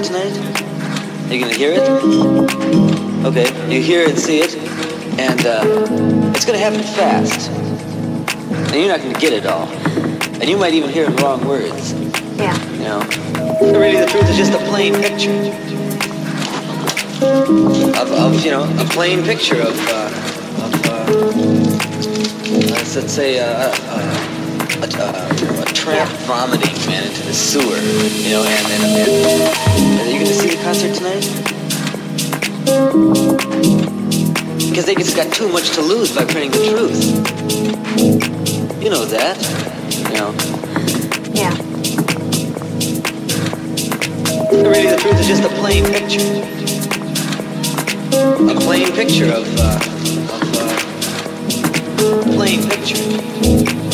here tonight? Are you gonna hear it? Okay, you hear it, see it, and uh, it's gonna happen fast. And you're not gonna get it all. And you might even hear the wrong words. Yeah. You know? Really, the truth is just a plain picture. Of, of you know, a plain picture of, uh, of uh, let's, let's say, uh, uh a, a, a tramp vomiting, man, into the sewer. You know, and then and, and are you going to see the concert tonight? Because they just got too much to lose by printing the truth. You know that. You know. Yeah. Really, the truth is just a plain picture. A plain picture of, uh, of, uh, plain picture.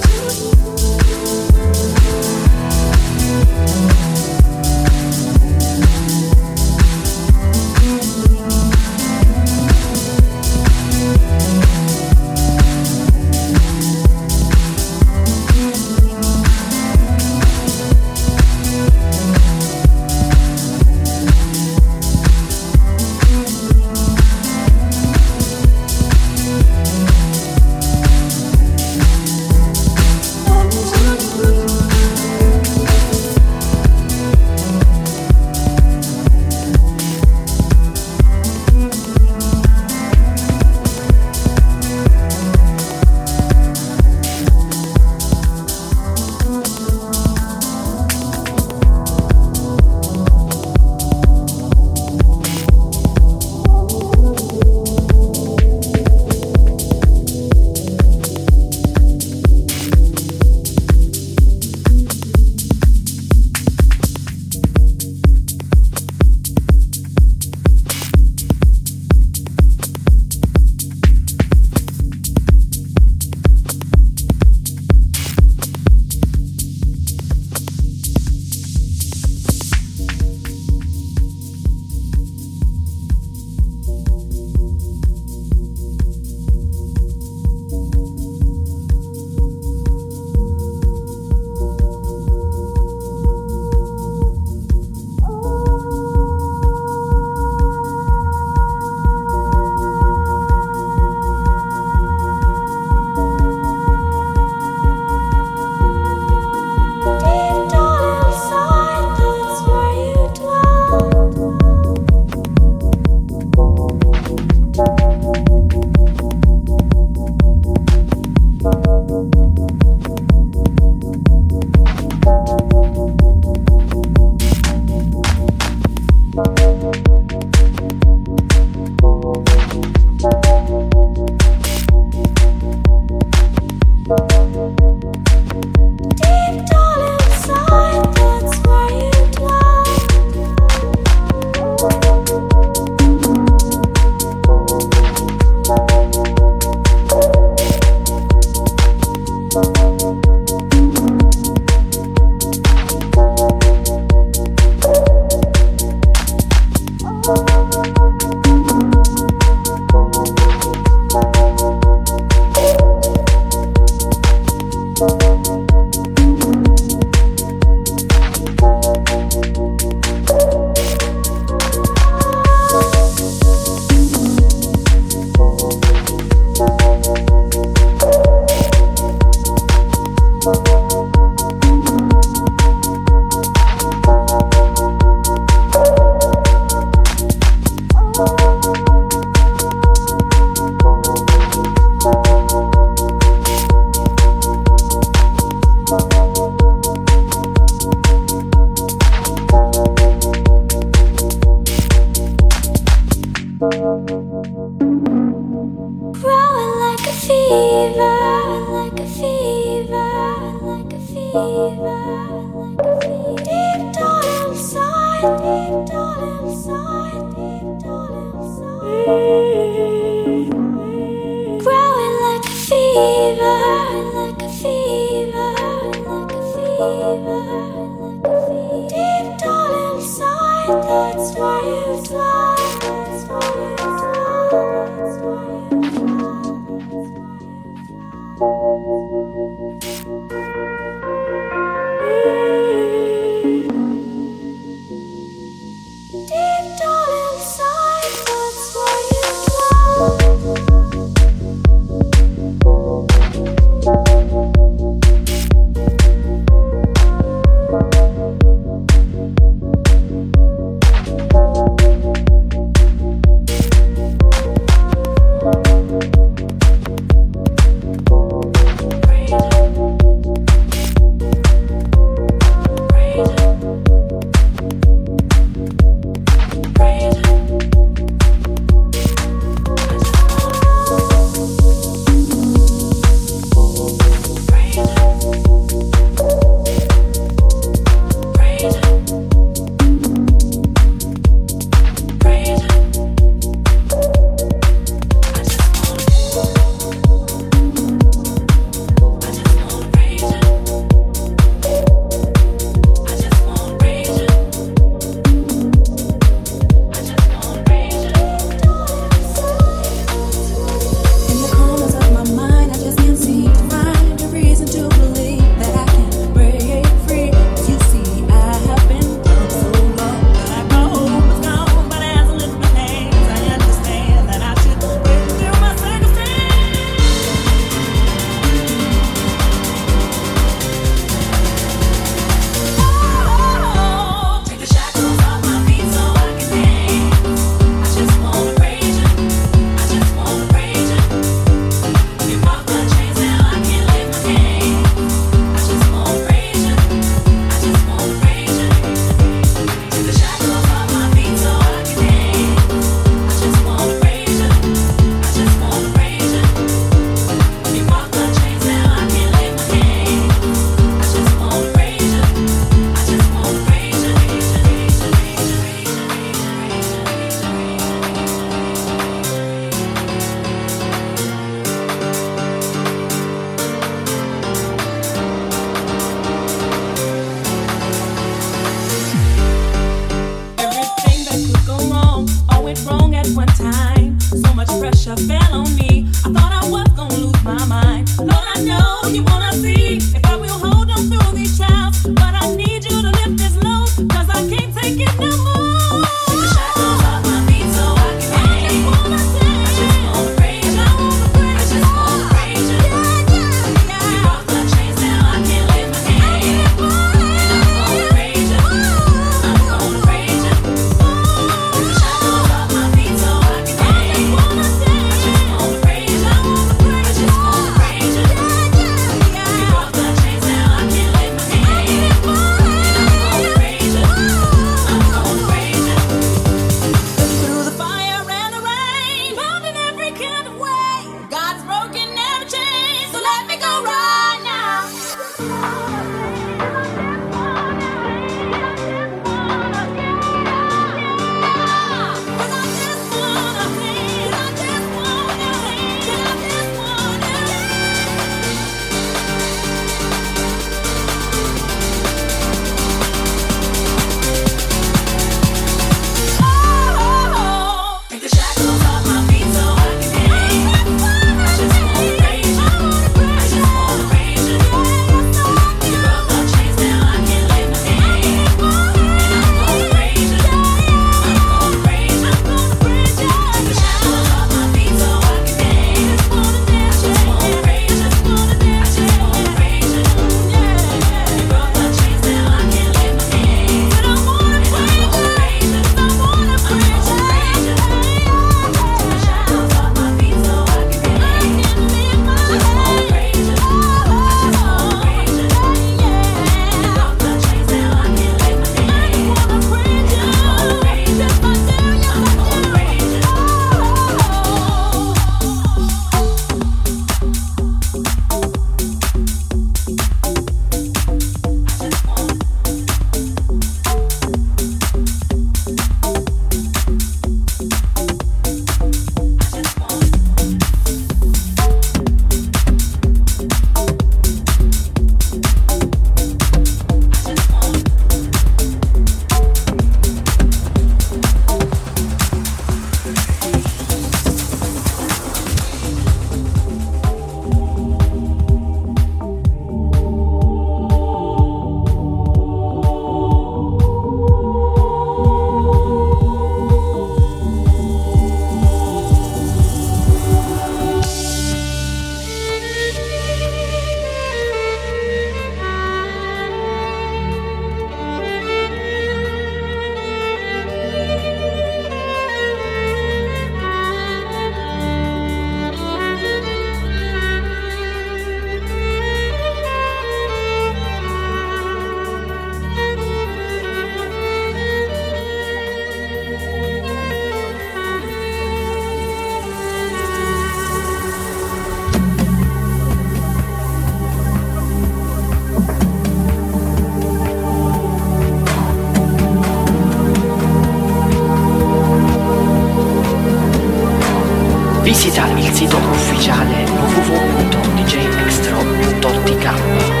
blog ufficiale www.djextro.tk